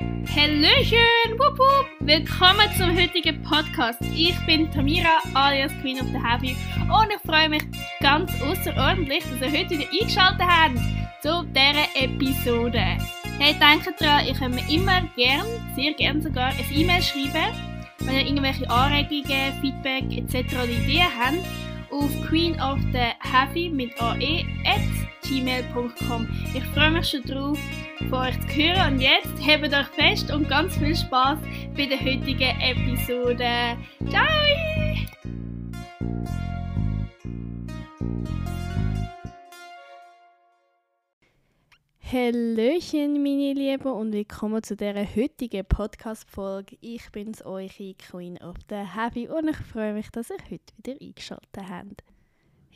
Hallöchen! Wupp, wupp. Willkommen zum heutigen Podcast. Ich bin Tamira alias Queen of the Heavy und ich freue mich ganz außerordentlich, dass ihr heute wieder eingeschaltet habt zu dieser Episode. Hey, denkt dran, ihr könnt mir immer gern, sehr gern sogar, ein E-Mail schreiben, wenn ihr irgendwelche Anregungen, Feedback etc. Ideen habt auf Queen of the Heavy mit ae gmail.com. Ich freue mich schon drauf, von euch zu hören und jetzt hebt euch fest und ganz viel Spaß bei der heutigen Episode. Ciao! Hallöchen, meine Lieben, und willkommen zu dieser heutigen Podcast-Folge. Ich bin's, eure Queen of the Happy, und ich freue mich, dass ihr heute wieder eingeschaltet habt.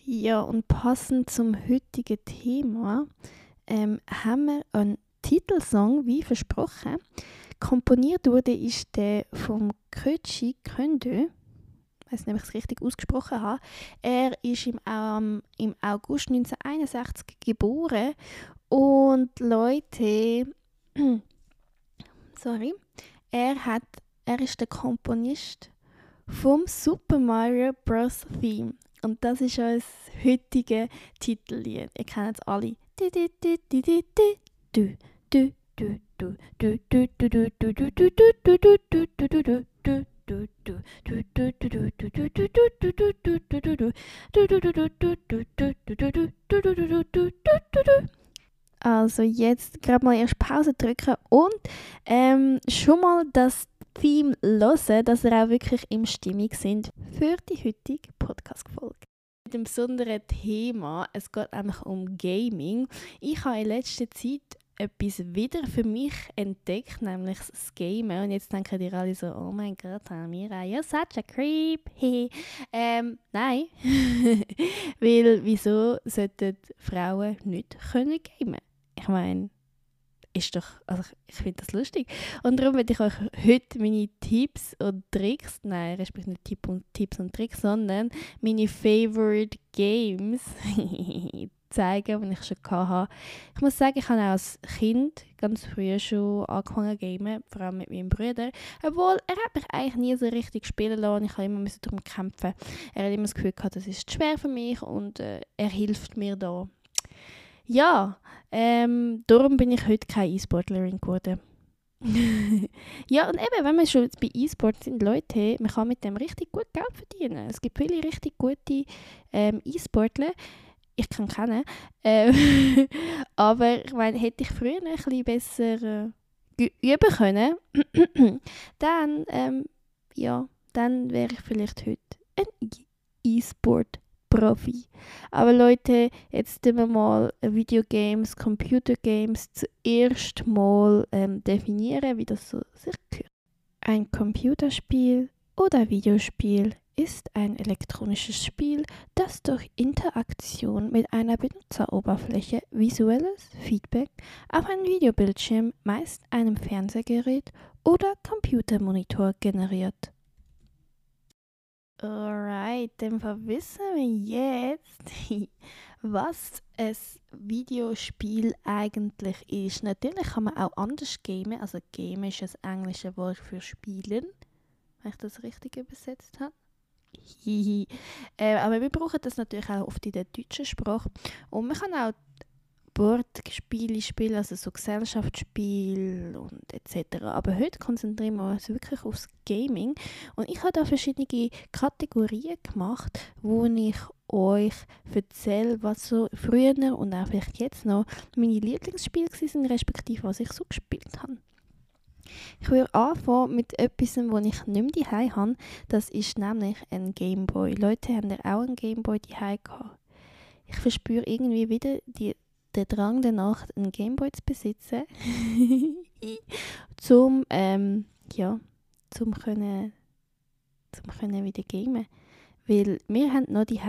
Ja, und passend zum heutigen Thema ähm, haben wir einen Titelsong, wie versprochen. Komponiert wurde ist der vom Köchi Köndö. Ich weiß nicht, ob ich es richtig ausgesprochen habe. Er ist im, ähm, im August 1961 geboren und Leute, sorry, er, hat, er ist der Komponist vom Super Mario Bros. Theme. Und das ist unser heutige Titellied. Ihr kennt es alle. Also jetzt gerade mal erst Pause drücken und ähm, schon mal das Theme hören, dass ihr auch wirklich im Stimmung sind für die heutige Podcast-Folge. Mit einem besonderen Thema, es geht nämlich um Gaming. Ich habe in letzter Zeit etwas wieder für mich entdeckt, nämlich das Gamen. Und jetzt denken die alle so, oh mein Gott, Amira, you're such a creep. ähm, nein. Weil, wieso sollten Frauen nicht können gamen? Ich meine, ist doch, also ich finde das lustig. Und darum werde ich euch heute meine Tipps und Tricks, nein, respektive nicht Tipp und, Tipps und Tricks, sondern meine Favorite Games zeigen, die ich schon hatte. Ich muss sagen, ich habe auch als Kind ganz früh schon angefangen zu gamen, vor allem mit meinem Bruder. Obwohl, er hat mich eigentlich nie so richtig spielen lassen. Ich habe immer darum kämpfen. Er hat immer das Gefühl gehabt, das ist schwer für mich und äh, er hilft mir da ja, ähm, darum bin ich heute keine E-Sportlerin geworden. ja, und eben, wenn wir schon bei E-Sport sind, Leute, man kann mit dem richtig gut Geld verdienen. Es gibt viele richtig gute ähm, E-Sportler. Ich kann kennen. Ähm, aber ich meine, hätte ich früher ein bisschen besser äh, üben können, dann, ähm, ja, dann wäre ich vielleicht heute ein E-Sport Profi. Aber Leute, jetzt wir mal Videogames, Computergames zuerst mal ähm, definieren, wie das so sich gehört. Ein Computerspiel oder Videospiel ist ein elektronisches Spiel, das durch Interaktion mit einer Benutzeroberfläche visuelles Feedback auf einem Videobildschirm, meist einem Fernsehgerät oder Computermonitor generiert. Alright, dann wissen wir jetzt, was ein Videospiel eigentlich ist. Natürlich kann man auch anders gamen. Also gamen ist das englische Wort für spielen, wenn ich das richtig übersetzt habe. äh, aber wir brauchen das natürlich auch oft in der deutschen Sprache. Und man kann auch Boardspiele spielen, also so Gesellschaftsspiele und etc. Aber heute konzentrieren wir uns wirklich aufs Gaming und ich habe da verschiedene Kategorien gemacht, wo ich euch erzähle, was so früher und auch vielleicht jetzt noch meine Lieblingsspiele sind, respektive was ich so gespielt habe. Ich würde anfangen mit etwas, das ich nicht mehr daheim habe. Das ist nämlich ein Gameboy. Leute, haben ja auch einen Gameboy daheim gehabt? Ich verspüre irgendwie wieder die der Drang danach, einen Gameboy zu besitzen, zum, ähm, ja, zum können, zum können wieder gamen. Weil wir haben noch die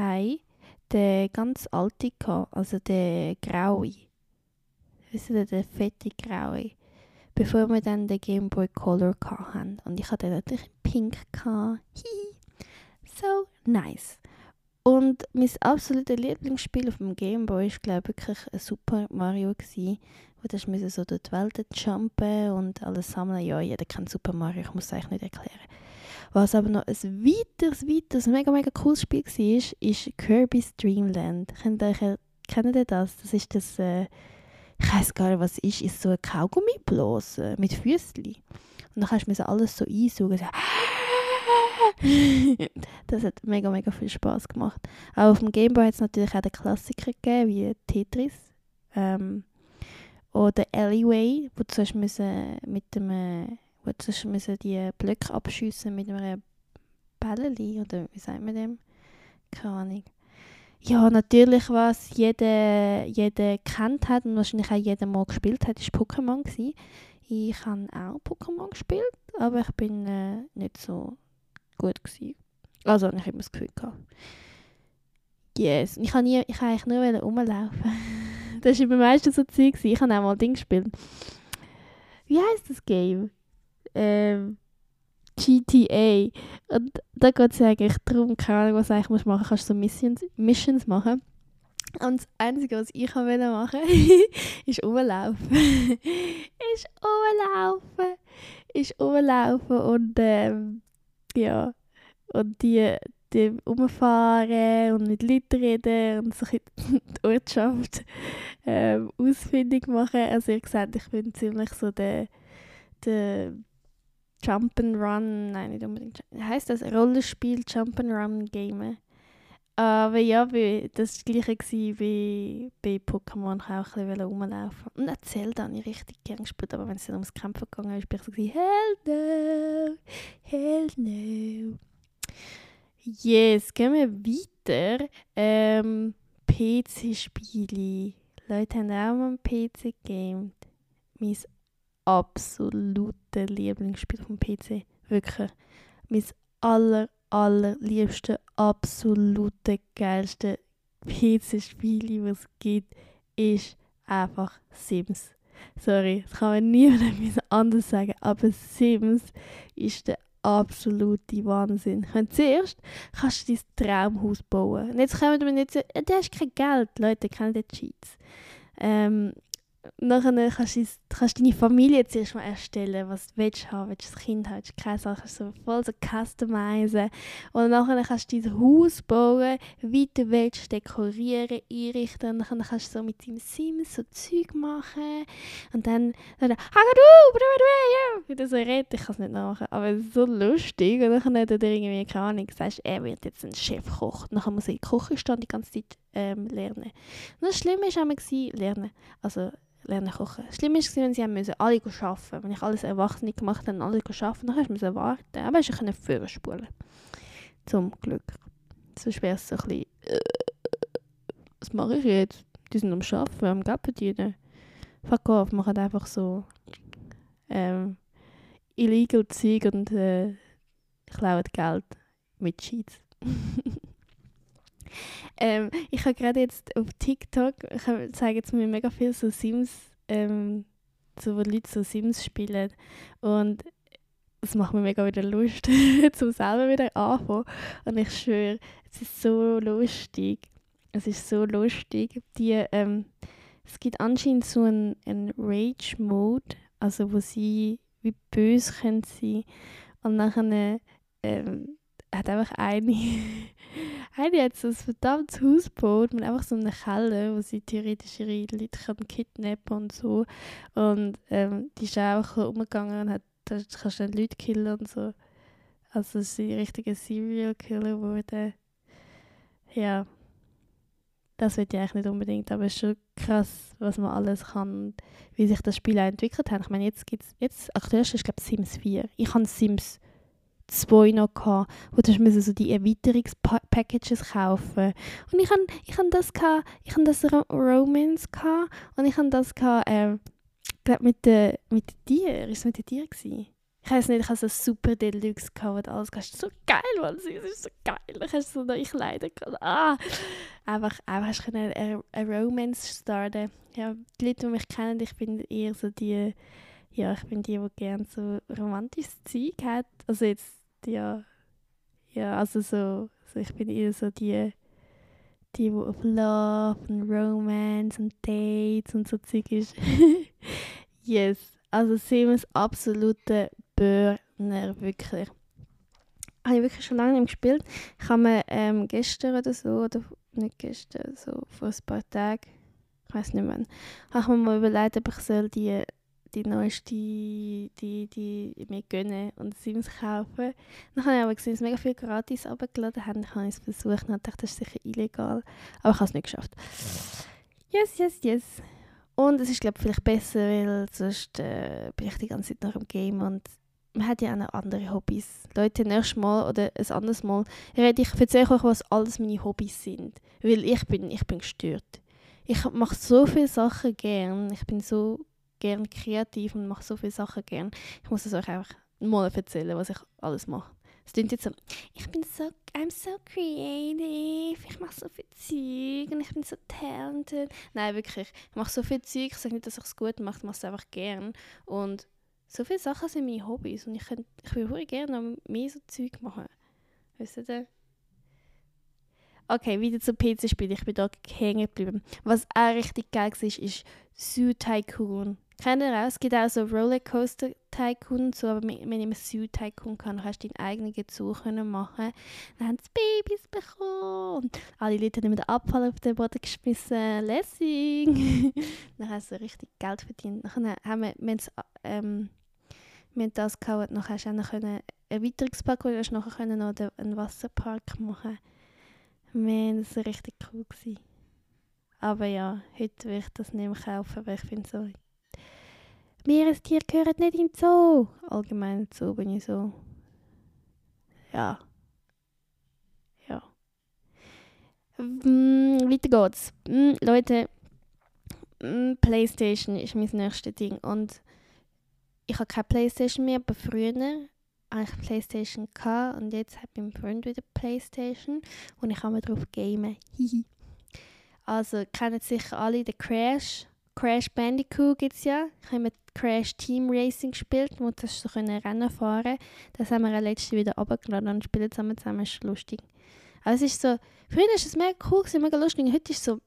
den ganz alten gehabt, also den graue. Wisst ihr, den fette graue. Bevor wir dann den Game Boy Color hatten. Und ich hatte natürlich pink so nice. Und mein absolutes Lieblingsspiel auf dem Gameboy war, glaube ich, wirklich ein Super Mario, gewesen, Und dann musste so durch die Welt jumpen und alles sammeln. Ja, jeder kennt Super Mario, ich muss es eigentlich nicht erklären. Was aber noch ein weiteres, weiteres, mega, mega cooles Spiel war, ist Kirby's Dream Land. Kennt ihr, kennt ihr das? Das ist das, äh, ich weiß gar nicht, was es ist, ist so ein Kaugummiblase mit Füßchen. Und dann kannst du mir alles so einsaugen. So. das hat mega, mega viel Spaß gemacht. Auch auf dem Gameboy hat es natürlich auch den Klassiker gegeben, wie Tetris. Ähm, oder Alleyway, wo du müssen mit dem, wo du müssen die Blöcke abschiessen mit einem Bällchen, oder wie sagt man dem? Keine Ahnung. Ja, natürlich, was jeder, jeder kennt hat und wahrscheinlich auch jeder mal gespielt hat, war Pokémon. Ich habe auch Pokémon gespielt, aber ich bin äh, nicht so gut gewesen. Also ich immer das Gefühl gehabt. Yes. Ich habe ich habe eigentlich nur rumlaufen. das war bei meisten so Zeug. Ich habe auch mal Ding gespielt. Wie heißt das Game? Ähm, GTA. Und da geht es eigentlich darum, keine Ahnung, was eigentlich machen musst. Kannst du so Missions, Missions machen. Und das Einzige, was ich machen wollte, ist rumlaufen. ist rumlaufen. Ist rumlaufen und ähm, ja. Und die, die rumfahren und mit Leuten reden und in die Ortschaft ähm, ausfindig machen. Also ihr seht, ich bin ziemlich so der, der Jump'n'Run, nein, nicht unbedingt. Heißt das Rollenspiel Jump'n'Run Game? Aber ja, das war das gleiche wie bei Pokémon. Ich auch ein bisschen rumlaufen. Und auch Zelda habe ich richtig gerne gespielt. Aber wenn es dann ums Kämpfen gegangen ist, bin ich so Hell no. Yes, gehen wir weiter. Ähm, PC-Spiele. Leute haben auch mal ein PC gamed. Mein absolutes Lieblingsspiel vom PC. Wirklich. Mein aller, allerliebste, absolute geilste PC-Spiel, was es gibt, ist einfach Sims. Sorry, das kann man niemandem anders sagen, aber Sims ist der absolute Wahnsinn. Meine, zuerst kannst du dein Traumhaus bauen. Und jetzt kommen wir nicht so, du hast kein Geld, Leute, kennen die Cheats. Ähm, nachher kannst du, kannst deine Familie zuerst mal erstellen, was du willst haben, willst du ein Kind haben, willst du keine Sachen, so voll so customizen. Und nachher kannst du dein Haus bauen, wie du willst, dekorieren, einrichten. Und dann kannst du so mit deinem Sims so Zeug machen. Und dann, dann, du, wieder so redet, ich kann es nicht nachmachen, aber es ist so lustig. Und dann hat er irgendwie, keine Ahnung, sagst, er wird jetzt ein Chefkoch. Dann muss er in die Küche stehen die ganze Zeit ähm, lernen. Und das Schlimme war immer, lernen, also lernen kochen. Schlimm war es, wenn sie müssen alle arbeiten mussten. Wenn ich alles Erwachsene gemacht habe, alle arbeiten, dann musste ich warten. Aber ich konnte vorspulen. Zum Glück. Sonst wäre es so ein bisschen, äh, was mache ich jetzt? Die sind am Arbeiten, am Geld verdienen. Fuck off, machen einfach so ähm, illegal Zeug und äh, klauen Geld mit Cheats. ähm, ich habe gerade jetzt auf TikTok, ich zeige jetzt mir mega viel so Sims, ähm, so, wo Leute so Sims spielen. Und das macht mir mega wieder Lust, zum selber wieder anfangen. Und ich schwöre, es ist so lustig. Es ist so lustig. Die, ähm, es gibt anscheinend so einen, einen Rage-Mode, also wo sie wie böse können sein. Und nachher ähm, hat einfach eine, eine hat so ein verdammtes Haus gebaut mit einfach so einem Keller, wo sie theoretisch ihre Leute kann kidnappen und so. Und ähm, die ist auch umgegangen und hat, da kannst du dann Leute killen und so. Also ist ein richtiger Serial Killer wurde. Ja. Das wird ich eigentlich nicht unbedingt, aber es ist schon krass, was man alles kann wie sich das Spiel auch entwickelt hat. Ich meine, jetzt gibt es, jetzt aktuell ist glaube Sims 4. Ich habe Sims zwei noch gehabt, wo du musst so die Erweiterungspackages kaufen. Und ich habe ich han das gehabt, ich habe das Romance gehabt und ich habe das gehabt, äh, glaub mit den mit den Tieren, ist es mit den Tieren gewesen? Ich weiß nicht, ich habe so super Deluxe gehabt, alles kannst so geil, Mann, es ist so geil, ich habe so neue Kleider gehabt, ah, einfach, einfach hast du eine, eine Romance starten. Ja, die Leute, die mich kennen, ich bin eher so die ja, ich bin die, die gerne so romantisches Zeug hat. Also jetzt, ja, ja, also so, so ich bin eher so die, die, die auf Love und Romance und Dates und so Zeug ist. yes. Also Sims absolute Burner, wirklich. Habe ich wirklich schon lange nicht gespielt. Ich habe mir ähm, gestern oder so, oder nicht gestern, so vor ein paar Tagen, ich weiß nicht mehr, habe ich mir mal überlegt, ob ich soll die die neueste, die, die mir gönnen und Sims kaufen. Dann habe ich aber gesehen, dass mega viel gratis abgeladen haben. Dann habe ich es versucht und dachte, das ist sicher illegal. Aber ich habe es nicht geschafft. Yes, yes, yes. Und es ist, glaube ich, vielleicht besser, weil sonst äh, bin ich die ganze Zeit noch im Game und man hat ja auch noch andere Hobbys. Leute, nächstes Mal oder ein anderes Mal rede ich, erzähle euch, was alles meine Hobbys sind. Weil ich bin, ich bin gestört. Ich mache so viele Sachen gern. Ich bin so gern kreativ und mache so viele Sachen gern. Ich muss es euch einfach mal erzählen, was ich alles mache. Es klingt jetzt so, ich bin so, I'm so creative, ich mache so viel Zeug und ich bin so talented. Nein, wirklich, ich mache so viel Zeug, ich sage nicht, dass ich es gut mache, ich mache es einfach gern. Und so viele Sachen sind meine Hobbys und ich, könnt, ich würde gerne mehr so Zeug machen. Weißt du? Okay, wieder zum PC-Spiel. Ich bin da hängen geblieben. Was auch richtig geil war, ist Zoo Tycoon. Kennt ihr auch? Es gibt auch so Rollercoaster Tycoon so, aber wenn ich einen Zoo Tycoon kann, kannst du deinen eigenen Zoo machen. Dann haben sie Babys bekommen. Alle Leute haben den Abfall auf den Boden geschmissen. Lessing. dann hast du richtig Geld verdient. Dann haben wir, wir, ähm, das gehabt, dann hast du auch noch einen Erweiterungspark, wo du nachher noch einen Wasserpark machen Man, das war richtig cool. Gewesen. Aber ja, heute will ich das nicht mehr kaufen, weil ich finde so, Meerestiere gehören nicht in den Zoo. Allgemein Zoo bin ich so. Ja. Ja. Mm, weiter geht's. Mm, Leute, mm, Playstation ist mein nächstes Ding. Und ich habe keine Playstation mehr, aber früher hatte ich Playstation gehabt und jetzt hat mein Freund wieder Playstation und ich kann mir drauf gamen. also kennen sicher alle den Crash. Crash Bandicoot gibt es ja. Ich habe mit Crash Team Racing gespielt, wo du so Rennen fahren Das haben wir letztes wieder runtergeladen und spielen zusammen zusammen. Das ist lustig. Aber es ist so, früher war es mega cool, mega lustig. Heute ist es so,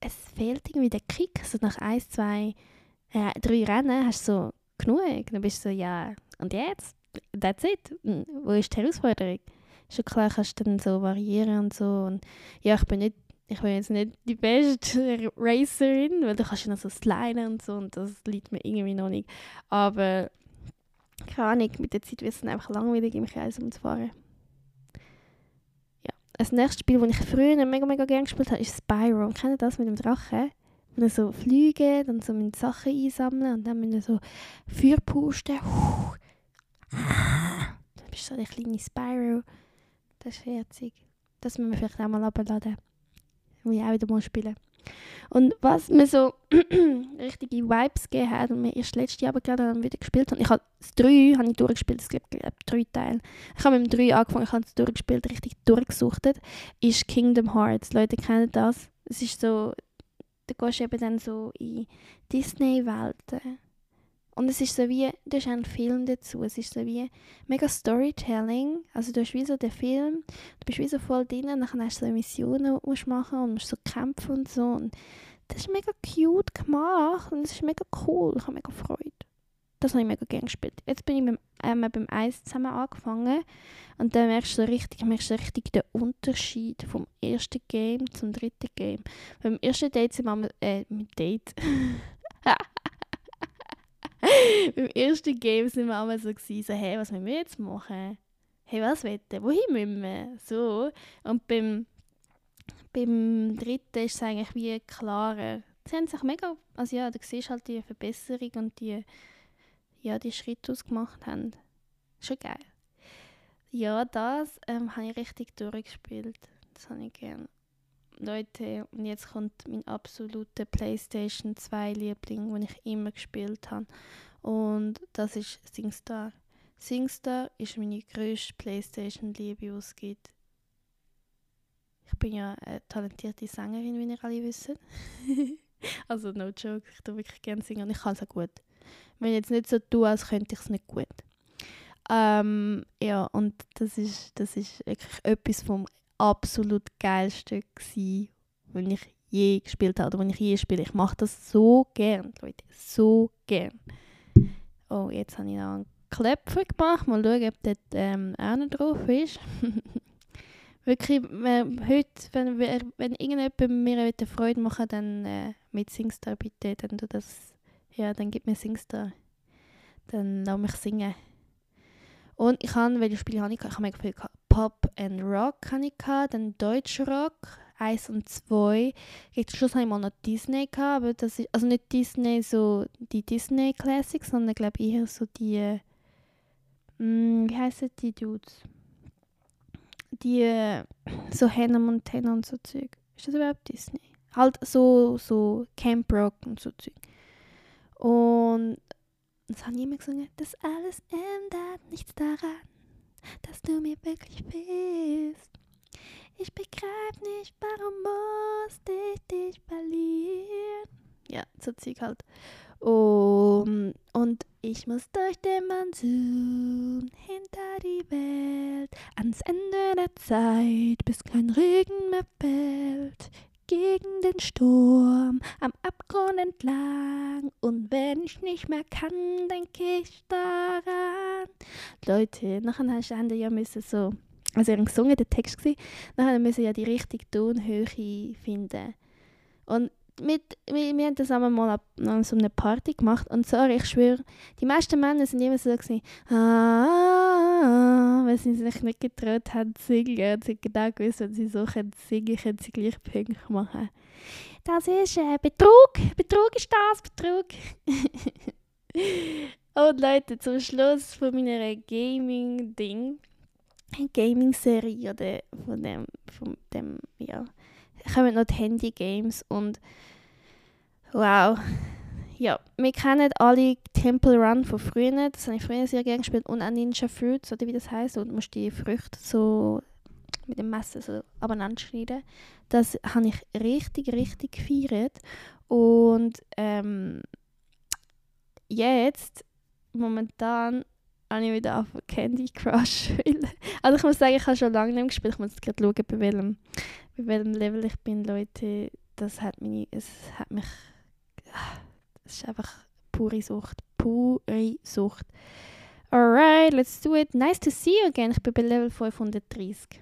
es fehlt irgendwie der Kick. Also nach ein, zwei, äh, drei Rennen hast du so genug. Dann bist du so, ja, und jetzt? That's it. Wo ist die Herausforderung? Schon klar kannst du dann so variieren und so. Und ja, ich bin nicht ich bin jetzt nicht die beste Racerin, weil du kannst ja noch so sliden und so und das liegt mir irgendwie noch nicht. Aber keine Ahnung, mit der Zeit wird es dann einfach langweilig im Kreis umzufahren. Ja. Das nächste Spiel, das ich früher mega, mega gerne gespielt habe, ist Spyro. Kennt ihr das mit dem Drachen? Wenn wir so fliegen, dann so mit Sachen einsammeln und dann mit so Feuer pusten. Dann bist du so der kleine Spyro. Das ist herzig. Das müssen wir vielleicht auch mal abladen will ich auch wieder mal spielen. Und was mir so richtige Vibes gegeben hat und mir erst letztes Jahr aber gerade wieder gespielt habe, ich habe das 3 habe ich durchgespielt, es gibt glaube drei Teile. Ich habe mit dem 3 angefangen, ich habe es durchgespielt, richtig durchgesuchtet, ist Kingdom Hearts. Leute kennen das. Es ist so, da gehst du eben dann so in Disney-Welten und es ist so wie, du hast einen Film dazu, es ist so wie mega Storytelling. Also du hast wie so den Film, du bist wie so voll drin, dann hast du so Missionen, die du machen und musst so kämpfen und so. Und das ist mega cute gemacht und es ist mega cool, ich habe mega Freude. Das habe ich mega gerne gespielt. Jetzt bin ich beim, ähm, beim Eis zusammen angefangen und dann merkst du richtig, merkst du richtig den Unterschied vom ersten Game zum dritten Game. Beim ersten Date sind wir, äh, mit Date. beim ersten Game sind wir einmal so, so hey, was müssen wir jetzt machen? Hey, was wir? Wohin müssen wir? So. Und beim, beim dritten ist es eigentlich wie klarer. Sie haben sich mega, also ja, du siehst halt die Verbesserung und die, ja, die Schritte, die sie gemacht haben. Schon geil. Ja, das ähm, habe ich richtig durchgespielt. Das habe ich gerne. Leute, und jetzt kommt mein absoluter PlayStation 2 Liebling, den ich immer gespielt habe. Und das ist SingStar. SingStar ist meine grösste PlayStation-Liebe, die es gibt. Ich bin ja eine talentierte Sängerin, wie ihr alle wisst. also, no joke, ich tue wirklich gerne singen und ich kann es auch gut. Wenn ich jetzt nicht so tue, als könnte ich es nicht gut. Ähm, ja, und das ist, das ist wirklich etwas vom absolut geilsten gewesen, was ich je gespielt habe oder die ich je spiele. Ich mache das so gern, Leute. So gern. Oh, jetzt habe ich noch einen Klepfer gemacht. Mal schauen, ob dort ähm, auch noch drauf ist. Wirklich, wenn, heute, wenn, wenn irgendjemand mir eine Freude machen dann äh, mit Singstar bitte, dann du das, ja, dann gib mir Singstar. Dann lass mich singen. Und ich habe, welche Spiele habe ich? Ich habe mega viel Pop and Rock habe ich dann Deutsch Rock, 1 und 2. Jetzt Schluss habe ich mal noch Disney gehabt, aber das ist, also nicht Disney, so die Disney Classics, sondern glaube eher so die, mh, mm, wie heißen die Dudes? Die, so Hannah Montana und so Zeug. Ist das überhaupt Disney? Halt so, so Camp Rock und so Zeug. Und das haben immer gesungen, das alles ändert nichts daran, dass du mir wirklich fehlst. Ich begreif nicht, warum musste ich dich verlieren. Ja, so Zeug halt. Um, und ich muss durch den Monsun hinter die Welt ans Ende der Zeit, bis kein Regen mehr fällt gegen den Sturm am Abgrund entlang. Und wenn ich nicht mehr kann, denke ich daran. Leute, nachher hast du ja müssen so, also ihren gesungen, der Text gewesen, nachher müssen ja die richtige Tonhöhe finden. Und mit, wir, wir haben das einmal mal an so einer Party gemacht und sorry, ich schwöre, die meisten Männer sind immer so gewesen, ah, weil sie sich nicht getraut haben zu singen und sie genau gewusst, wenn sie so können singen können, sie gleich pünktlich machen. Das ist äh, Betrug, Betrug ist das, Betrug. und Leute, zum Schluss von meiner Gaming-Ding, Gaming-Serie oder von dem, von dem, ja, kommen noch die Handy-Games und wow. Ja, wir kennen alle Temple Run von früher, das habe ich früher sehr gerne gespielt und auch Ninja Fruits, oder wie das heißt, und musst die Früchte so mit dem Messer so abeinander schneiden. Das habe ich richtig, richtig gefeiert und ähm, jetzt, momentan, habe ich wieder auf Candy Crush. Also ich muss sagen, ich habe schon lange nicht gespielt. Ich muss gerade schauen, bei welchem, bei welchem Level ich bin, Leute. Das hat mich, es hat mich, es ist einfach pure Sucht, pure Sucht. Alright, let's do it. Nice to see you again. Ich bin bei Level 530.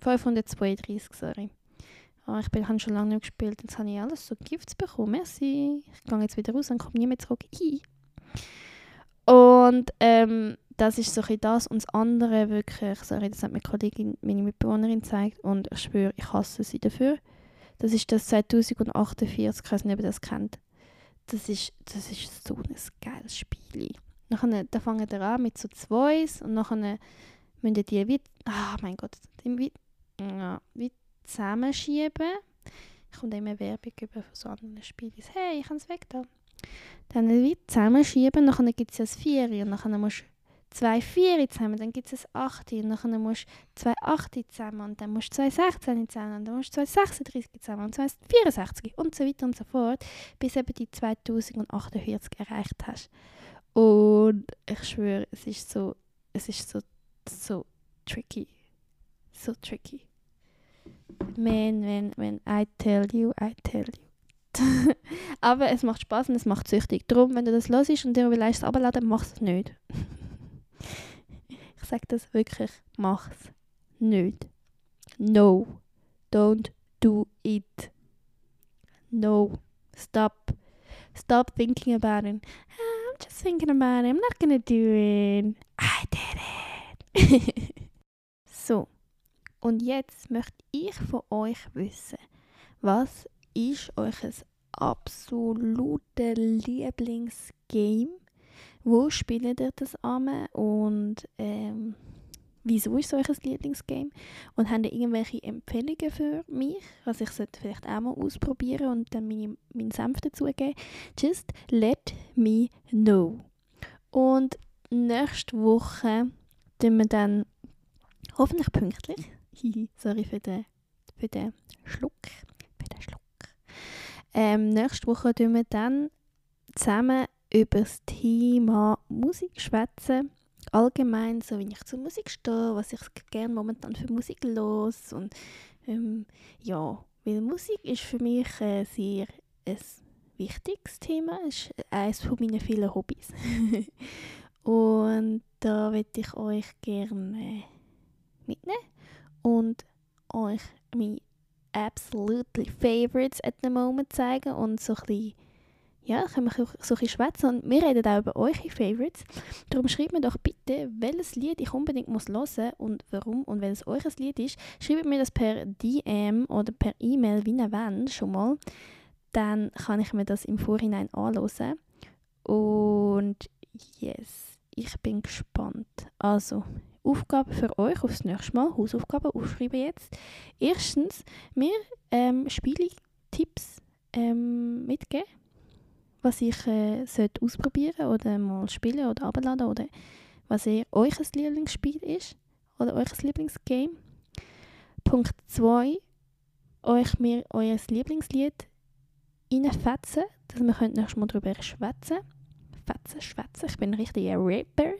532, sorry. Oh, ich habe schon lange nicht gespielt. Jetzt habe ich alles so Gifts bekommen. Merci. Ich gehe jetzt wieder raus und komme nie mehr zurück. Hi. Und ähm, das ist so ein das und das andere wirklich, sorry, das hat mir Kollegin, meine Mitbewohnerin gezeigt und ich schwöre, ich hasse sie dafür. Das ist das 2048, ich weiß nicht, ob ihr das kennt. Das ist, das ist so ein geiles Spiel. Nachher, da fangen wir an mit so zwei und nachher müssen die wie, ah mein Gott, wie, ja, wie zusammenschieben. Ich komme immer Werbung über von so anderen Spielen. Hey, ich kann es weg da. Dann wie zusammenschieben, nachher gibt es ja das Vieri und nachher musst zwei Vieri zusammen, dann gibt es ein Achte und dann musst du zwei Achte zusammen und dann musst du zwei 16 zusammen und dann musst du zwei 36 zusammen und zwei 64 und so weiter und so fort, bis eben die 2048 erreicht hast. Und ich schwöre, es ist so, es ist so, so tricky. So tricky. Man, man, man, I tell you, I tell you. Aber es macht Spaß und es macht süchtig. Darum, wenn du das los ist und dir vielleicht es abladen, mach es nicht. Ich sage das wirklich, mach's nicht. No. Don't do it. No. Stop. Stop thinking about it. I'm just thinking about it. I'm not gonna do it. I did it. so. Und jetzt möchte ich von euch wissen, was ist euch absolute Lieblingsgame wo spielt ihr das an und ähm, wieso ist euch ein Lieblingsgame? Und habt ihr irgendwelche Empfehlungen für mich, was ich sollte vielleicht auch mal ausprobieren und dann meine, meinen Senf dazugeben? Just let me know. Und nächste Woche tun wir dann hoffentlich pünktlich, sorry für den, für den Schluck, für den Schluck. Ähm, nächste Woche tun wir dann zusammen über das Thema Musik schwätzen. Allgemein, so wie ich zur Musik stehe, was ich gerne momentan für Musik los und ähm, ja, Weil Musik ist für mich äh, sehr ein wichtiges Thema. Ist eines meiner vielen Hobbys. und da möchte ich euch gerne mitnehmen und euch meine absolutely favorites at the moment zeigen und so ein bisschen, ja, können wir so ein schwätzen und wir reden auch über eure Favorites. Darum schreibt mir doch bitte, welches Lied ich unbedingt muss hören und warum und wenn es euer Lied ist, schreibt mir das per DM oder per E-Mail, wie ihr wollt, schon mal. Dann kann ich mir das im Vorhinein anhören. Und yes, ich bin gespannt. Also, Aufgabe für euch aufs nächste Mal, Hausaufgaben aufschreiben jetzt. Erstens, mir ähm, Spiele-Tipps ähm, mitgeben, was ich äh, sollte ausprobieren oder mal spielen oder abladen oder was ihr euch Lieblingsspiel ist oder euch Lieblingsgame. Punkt 2, euch mir euer Lieblingslied reinfetzen, dass wir nächstes Mal darüber schwätzen Fetzen, schwätzen. Ich bin ein richtiger Rapper.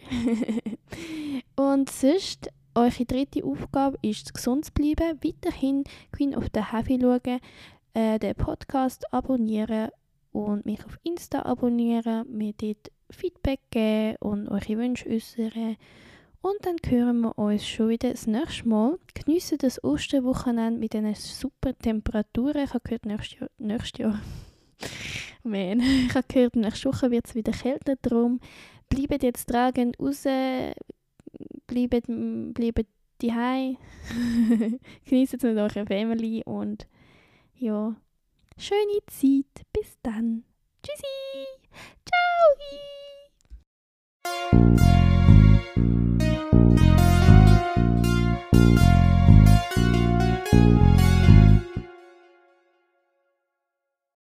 und sonst, eure dritte Aufgabe ist, gesund zu bleiben. Weiterhin Queen of the Heavy schauen, äh, den Podcast abonnieren und mich auf Insta abonnieren, mir dort Feedback geben und eure Wünsche äußern. Und dann hören wir uns schon wieder das nächste Mal. Geniessen das Osterwochenende mit diesen super Temperaturen. Ich habe gehört, nächstes Jahr, nächstes Jahr Man, ich habe gehört, nächste Woche wird es wieder kälter, darum bleibt jetzt tragend raus, bleibt, bleibt genießt es mit eurer Family und ja, schöne Zeit. Bis dann. Tschüssi. Ciao.